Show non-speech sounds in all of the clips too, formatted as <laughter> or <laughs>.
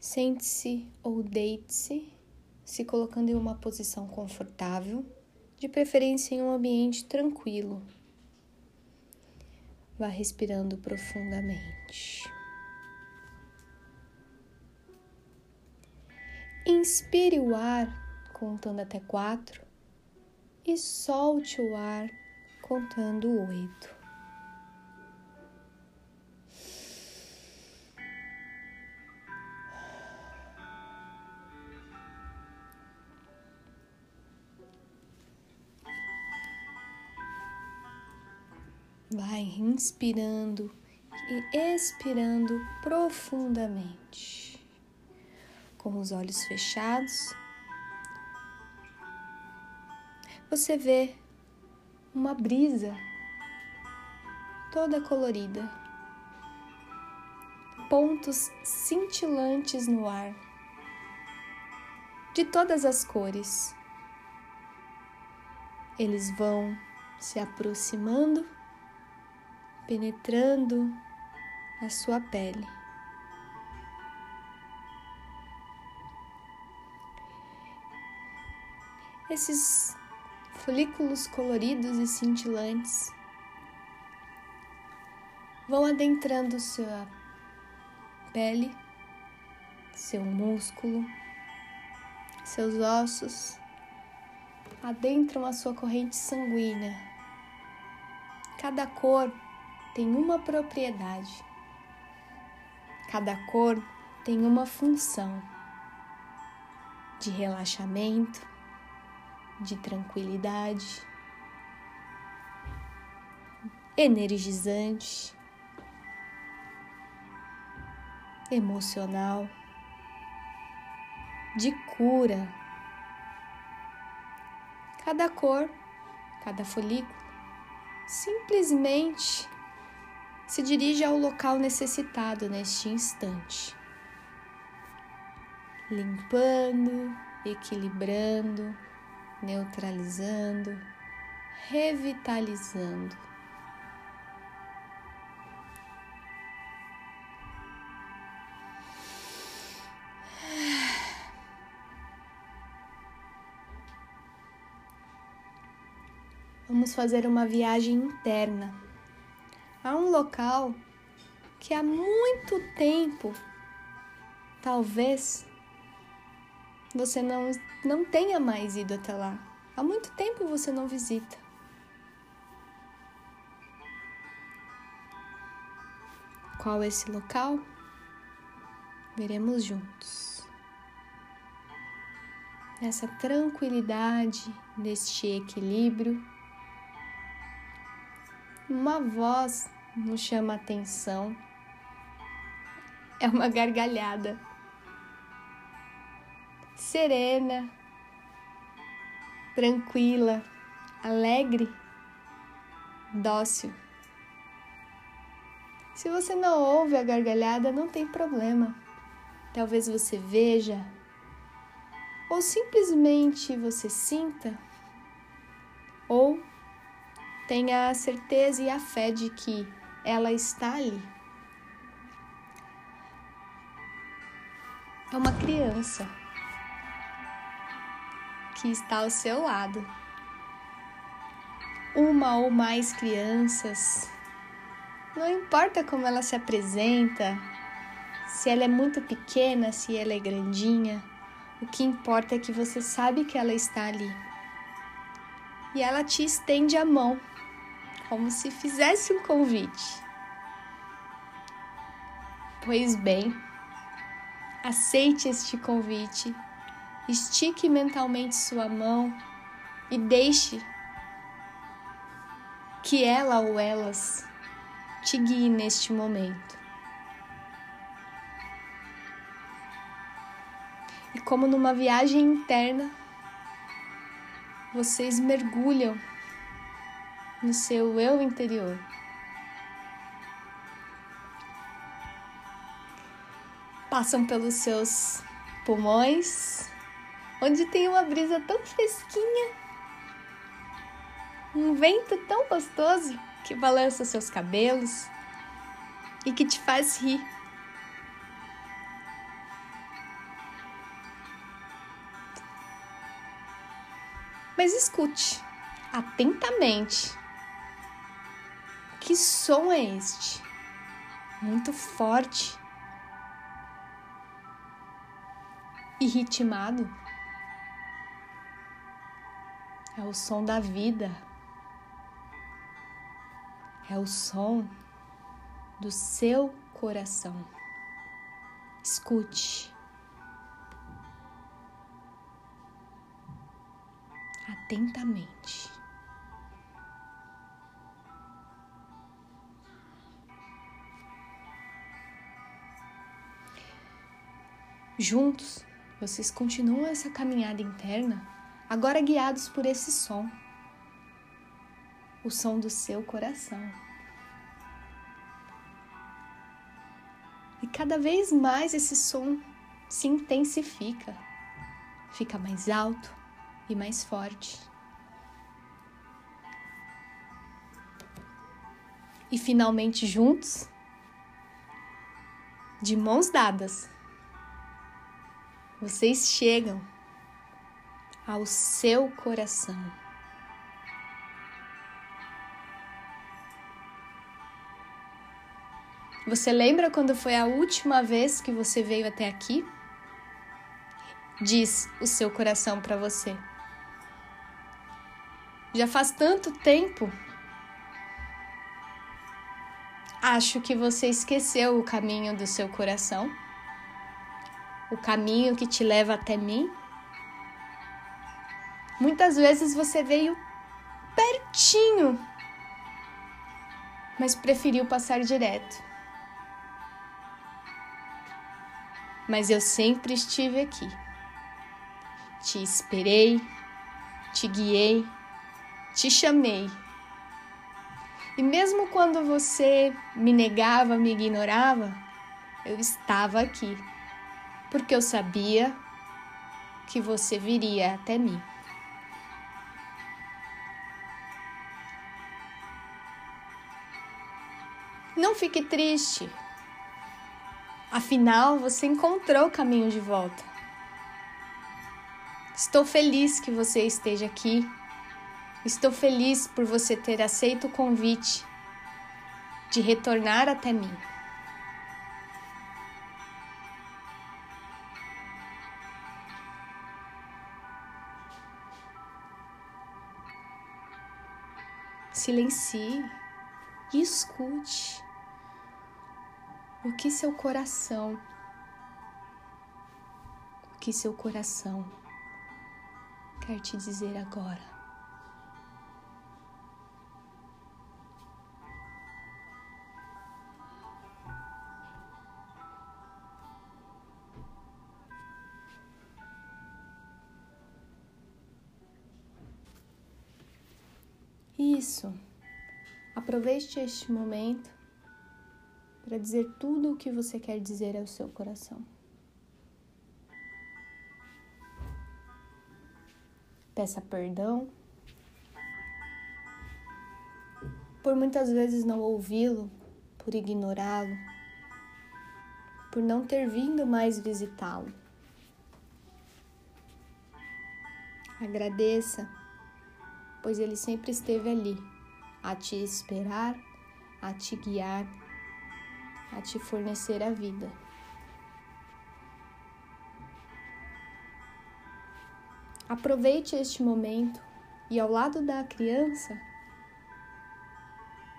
Sente-se ou deite-se, se colocando em uma posição confortável, de preferência em um ambiente tranquilo. Vá respirando profundamente. Inspire o ar contando até quatro e solte o ar contando oito. Vai inspirando e expirando profundamente. Com os olhos fechados, você vê uma brisa toda colorida, pontos cintilantes no ar, de todas as cores. Eles vão se aproximando penetrando a sua pele. Esses folículos coloridos e cintilantes vão adentrando sua pele, seu músculo, seus ossos, adentram a sua corrente sanguínea. Cada cor tem uma propriedade. Cada cor tem uma função de relaxamento, de tranquilidade, energizante, emocional, de cura. Cada cor, cada folículo, simplesmente se dirige ao local necessitado neste instante, limpando, equilibrando, neutralizando, revitalizando. Vamos fazer uma viagem interna a um local que há muito tempo, talvez, você não, não tenha mais ido até lá. Há muito tempo você não visita. Qual esse local? Veremos juntos. Nessa tranquilidade, neste equilíbrio uma voz nos chama atenção. É uma gargalhada. Serena, tranquila, alegre, dócil. Se você não ouve a gargalhada, não tem problema. Talvez você veja, ou simplesmente você sinta, ou tenha a certeza e a fé de que ela está ali. É uma criança que está ao seu lado. Uma ou mais crianças, não importa como ela se apresenta, se ela é muito pequena, se ela é grandinha, o que importa é que você sabe que ela está ali. E ela te estende a mão como se fizesse um convite. Pois bem, aceite este convite, estique mentalmente sua mão e deixe que ela ou elas te guiem neste momento. E como numa viagem interna, vocês mergulham no seu eu interior. Passam pelos seus pulmões, onde tem uma brisa tão fresquinha, um vento tão gostoso que balança seus cabelos e que te faz rir. Mas escute atentamente que som é este? Muito forte e ritmado. É o som da vida. É o som do seu coração. Escute. Atentamente. Juntos, vocês continuam essa caminhada interna, agora guiados por esse som o som do seu coração. E cada vez mais esse som se intensifica, fica mais alto e mais forte. E finalmente juntos, de mãos dadas, vocês chegam ao seu coração. Você lembra quando foi a última vez que você veio até aqui? Diz o seu coração para você. Já faz tanto tempo. Acho que você esqueceu o caminho do seu coração o caminho que te leva até mim. Muitas vezes você veio pertinho, mas preferiu passar direto. Mas eu sempre estive aqui. Te esperei, te guiei, te chamei. E mesmo quando você me negava, me ignorava, eu estava aqui porque eu sabia que você viria até mim. Não fique triste. Afinal, você encontrou o caminho de volta. Estou feliz que você esteja aqui. Estou feliz por você ter aceito o convite de retornar até mim. Silencie e escute o que seu coração, o que seu coração quer te dizer agora. Isso. Aproveite este momento para dizer tudo o que você quer dizer ao seu coração. Peça perdão por muitas vezes não ouvi-lo, por ignorá-lo, por não ter vindo mais visitá-lo. Agradeça pois ele sempre esteve ali, a te esperar, a te guiar, a te fornecer a vida. Aproveite este momento e, ao lado da criança,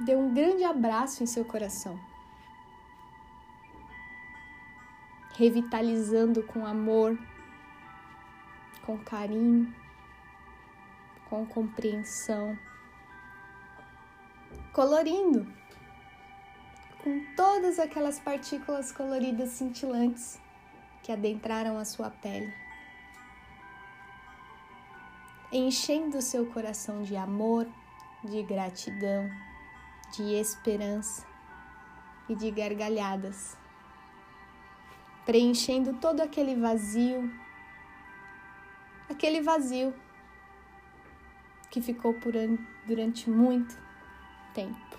dê um grande abraço em seu coração, revitalizando com amor, com carinho com compreensão, colorindo. Com todas aquelas partículas coloridas cintilantes que adentraram a sua pele, enchendo o seu coração de amor, de gratidão, de esperança e de gargalhadas, preenchendo todo aquele vazio, aquele vazio que ficou por durante muito tempo.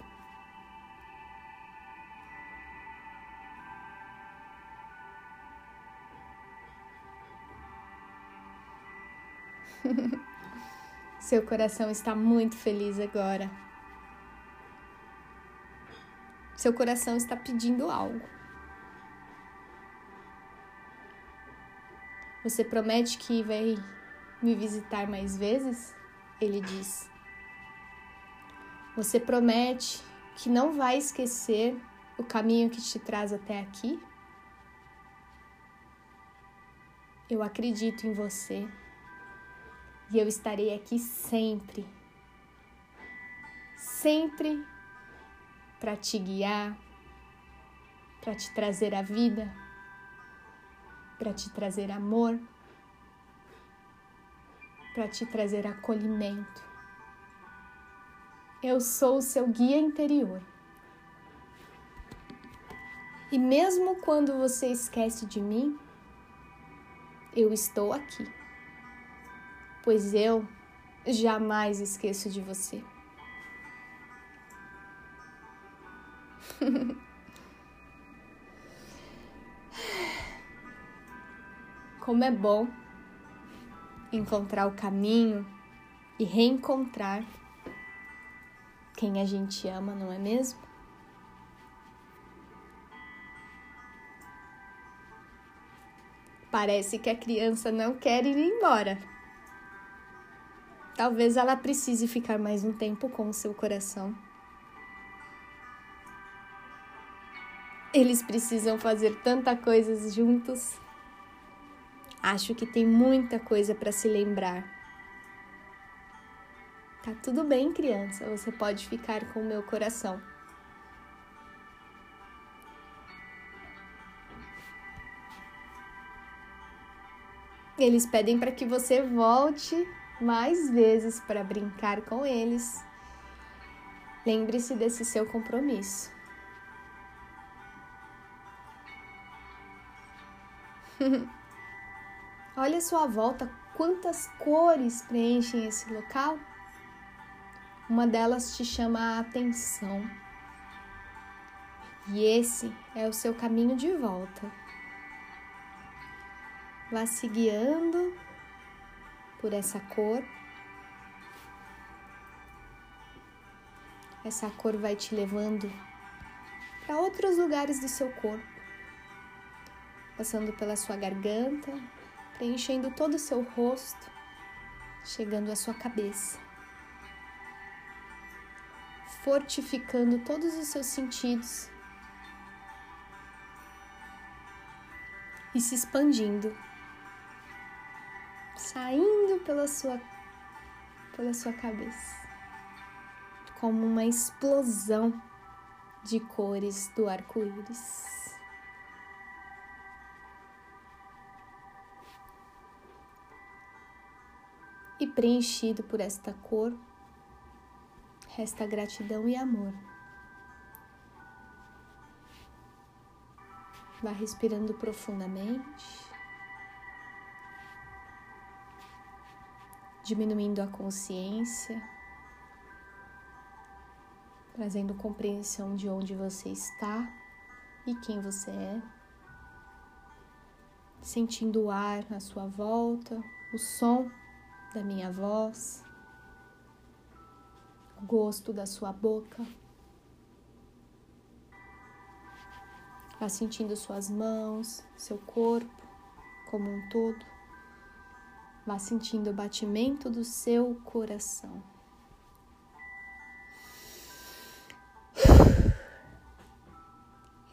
<laughs> Seu coração está muito feliz agora. Seu coração está pedindo algo. Você promete que vai me visitar mais vezes? Ele diz. Você promete que não vai esquecer o caminho que te traz até aqui? Eu acredito em você e eu estarei aqui sempre, sempre para te guiar, para te trazer a vida, para te trazer amor, para te trazer acolhimento. Eu sou o seu guia interior. E mesmo quando você esquece de mim, eu estou aqui, pois eu jamais esqueço de você. <laughs> Como é bom encontrar o caminho e reencontrar quem a gente ama, não é mesmo? Parece que a criança não quer ir embora. Talvez ela precise ficar mais um tempo com o seu coração. Eles precisam fazer tanta coisa juntos. Acho que tem muita coisa para se lembrar. Tá tudo bem, criança. Você pode ficar com o meu coração. Eles pedem para que você volte mais vezes para brincar com eles. Lembre-se desse seu compromisso. <laughs> Olha a sua volta, quantas cores preenchem esse local. Uma delas te chama a atenção. E esse é o seu caminho de volta. Vá se guiando por essa cor. Essa cor vai te levando para outros lugares do seu corpo, passando pela sua garganta, preenchendo todo o seu rosto, chegando à sua cabeça, fortificando todos os seus sentidos e se expandindo saindo pela sua pela sua cabeça, como uma explosão de cores do arco-íris. E preenchido por esta cor, resta gratidão e amor. Vá respirando profundamente. diminuindo a consciência, trazendo compreensão de onde você está e quem você é, sentindo o ar à sua volta, o som da minha voz, o gosto da sua boca. Vá sentindo suas mãos, seu corpo como um todo. Vá sentindo o batimento do seu coração.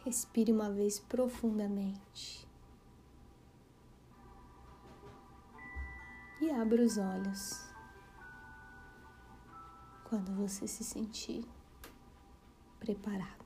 Respire uma vez profundamente. E abra os olhos quando você se sentir preparado.